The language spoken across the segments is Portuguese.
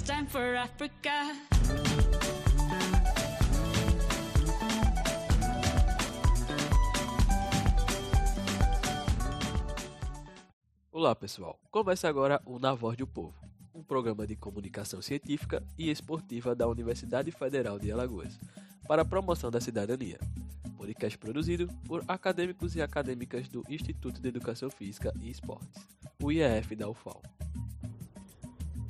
it's time for Africa. Olá pessoal, começa agora o Na Voz do Povo, um programa de comunicação científica e esportiva da Universidade Federal de Alagoas, para a promoção da cidadania. Podcast produzido por acadêmicos e acadêmicas do Instituto de Educação Física e Esportes, o IEF da UFAL.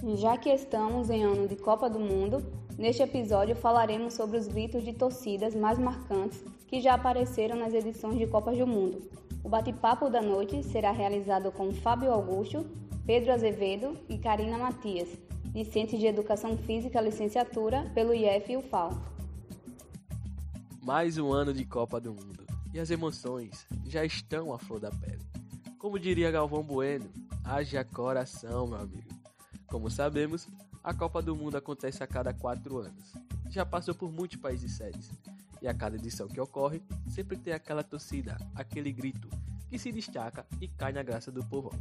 Já que estamos em ano de Copa do Mundo, neste episódio falaremos sobre os gritos de torcidas mais marcantes que já apareceram nas edições de Copas do Mundo. O bate-papo da noite será realizado com Fábio Augusto, Pedro Azevedo e Karina Matias, discentes de Educação Física Licenciatura pelo IF e UFAL. Mais um ano de Copa do Mundo e as emoções já estão à flor da pele. Como diria Galvão Bueno, haja coração, meu amigo. Como sabemos, a Copa do Mundo acontece a cada quatro anos. Já passou por muitos países sérios. E a cada edição que ocorre, sempre tem aquela torcida, aquele grito, que se destaca e cai na graça do povão.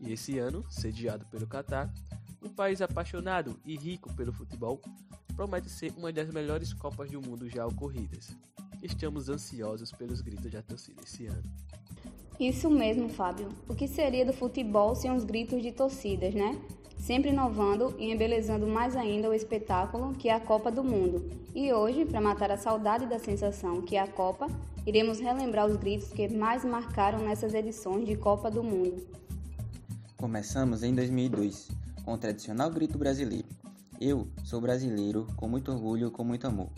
E esse ano, sediado pelo Catar, um país apaixonado e rico pelo futebol, promete ser uma das melhores Copas do Mundo já ocorridas. Estamos ansiosos pelos gritos da torcida esse ano. Isso mesmo, Fábio. O que seria do futebol sem os gritos de torcidas, né? Sempre inovando e embelezando mais ainda o espetáculo que é a Copa do Mundo. E hoje, para matar a saudade da sensação que é a Copa, iremos relembrar os gritos que mais marcaram nessas edições de Copa do Mundo. Começamos em 2002 com o tradicional grito brasileiro. Eu sou brasileiro com muito orgulho, com muito amor.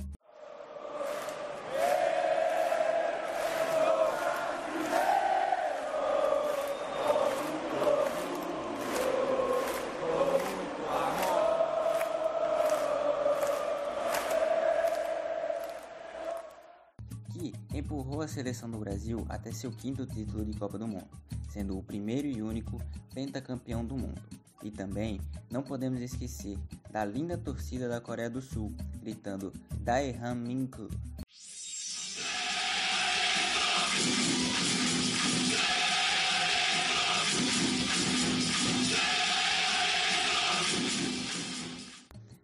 Empurrou a seleção do Brasil até seu quinto título de Copa do Mundo, sendo o primeiro e único pentacampeão do mundo. E também não podemos esquecer da linda torcida da Coreia do Sul, gritando Daehan Minku.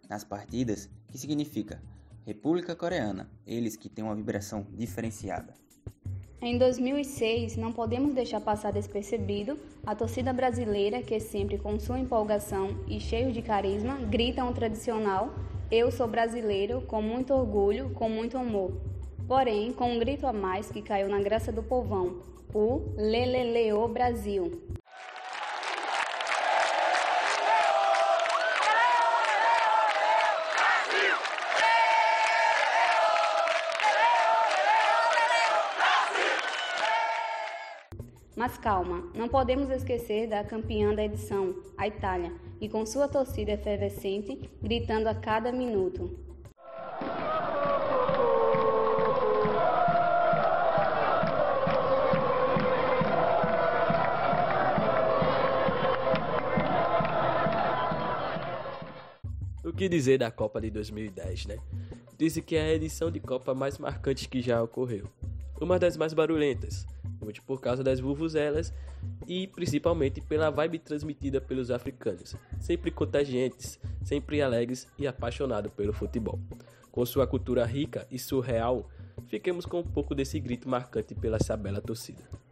Nas partidas, que significa República Coreana, eles que têm uma vibração diferenciada. Em 2006, não podemos deixar passar despercebido a torcida brasileira que sempre com sua empolgação e cheio de carisma gritam o tradicional Eu sou brasileiro com muito orgulho, com muito amor. Porém, com um grito a mais que caiu na graça do povão, o Leleleô Brasil. Mas calma, não podemos esquecer da campeã da edição, a Itália, e com sua torcida efervescente gritando a cada minuto: O que dizer da Copa de 2010, né? Dizem que é a edição de Copa mais marcante que já ocorreu. Uma das mais barulhentas, por causa das vuvuzelas e principalmente pela vibe transmitida pelos africanos, sempre contagiantes, sempre alegres e apaixonados pelo futebol. Com sua cultura rica e surreal, fiquemos com um pouco desse grito marcante pela essa bela torcida.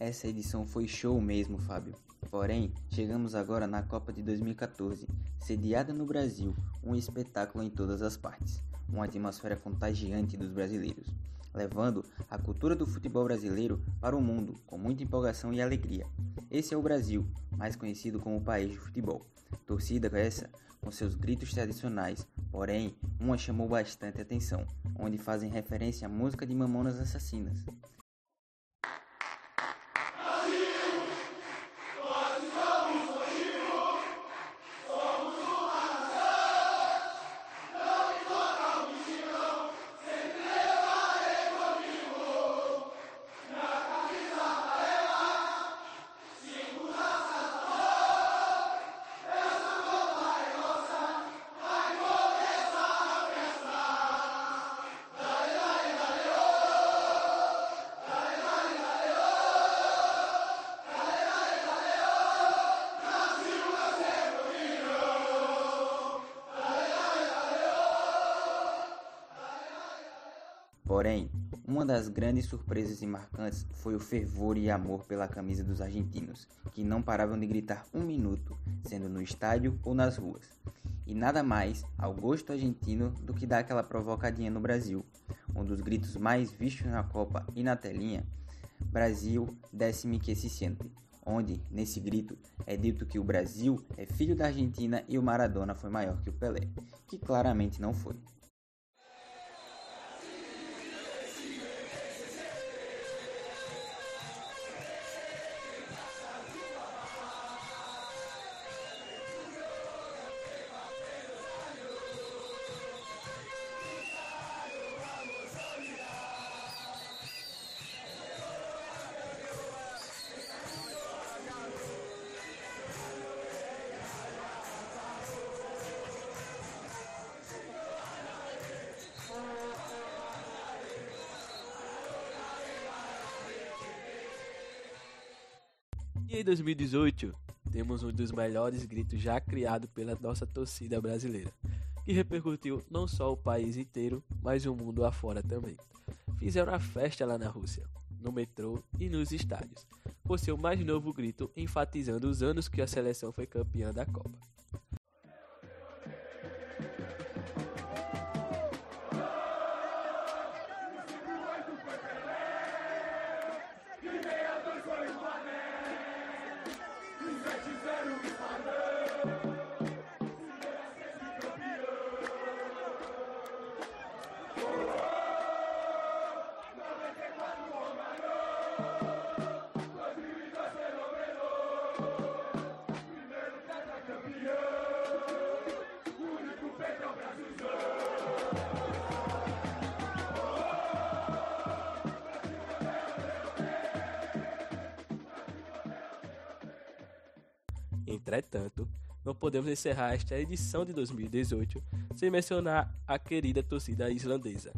Essa edição foi show mesmo, Fábio. Porém, chegamos agora na Copa de 2014, sediada no Brasil, um espetáculo em todas as partes, uma atmosfera contagiante dos brasileiros, levando a cultura do futebol brasileiro para o mundo com muita empolgação e alegria. Esse é o Brasil, mais conhecido como o país do futebol. Torcida essa com seus gritos tradicionais, porém, uma chamou bastante atenção, onde fazem referência à música de Mamonas Assassinas. Porém, uma das grandes surpresas e marcantes foi o fervor e amor pela camisa dos argentinos, que não paravam de gritar um minuto, sendo no estádio ou nas ruas. E nada mais ao gosto argentino do que dar aquela provocadinha no Brasil, um dos gritos mais vistos na Copa e na telinha, Brasil, décime que se sente, onde, nesse grito, é dito que o Brasil é filho da Argentina e o Maradona foi maior que o Pelé, que claramente não foi. E em 2018, temos um dos melhores gritos já criado pela nossa torcida brasileira, que repercutiu não só o país inteiro, mas o mundo afora também. Fizeram a festa lá na Rússia, no metrô e nos estádios, por seu mais novo grito enfatizando os anos que a seleção foi campeã da Copa. Entretanto, não podemos encerrar esta edição de 2018 sem mencionar a querida torcida islandesa,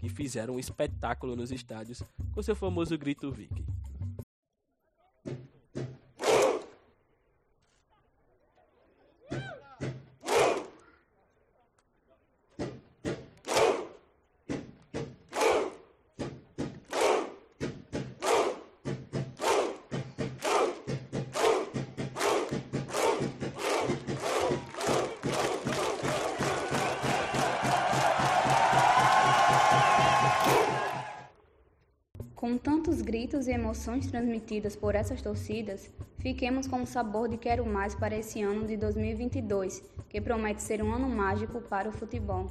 que fizeram um espetáculo nos estádios com seu famoso grito Viking. Com tantos gritos e emoções transmitidas por essas torcidas, fiquemos com o sabor de quero mais para esse ano de 2022, que promete ser um ano mágico para o futebol.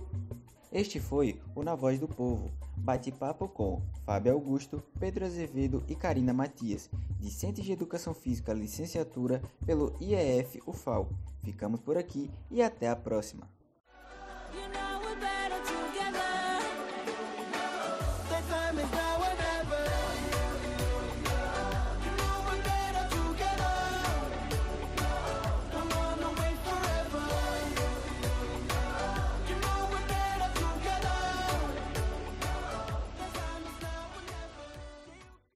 Este foi o Na Voz do Povo, bate-papo com Fábio Augusto, Pedro Azevedo e Karina Matias, discentes de Educação Física Licenciatura pelo IEF UFAL. Ficamos por aqui e até a próxima. You know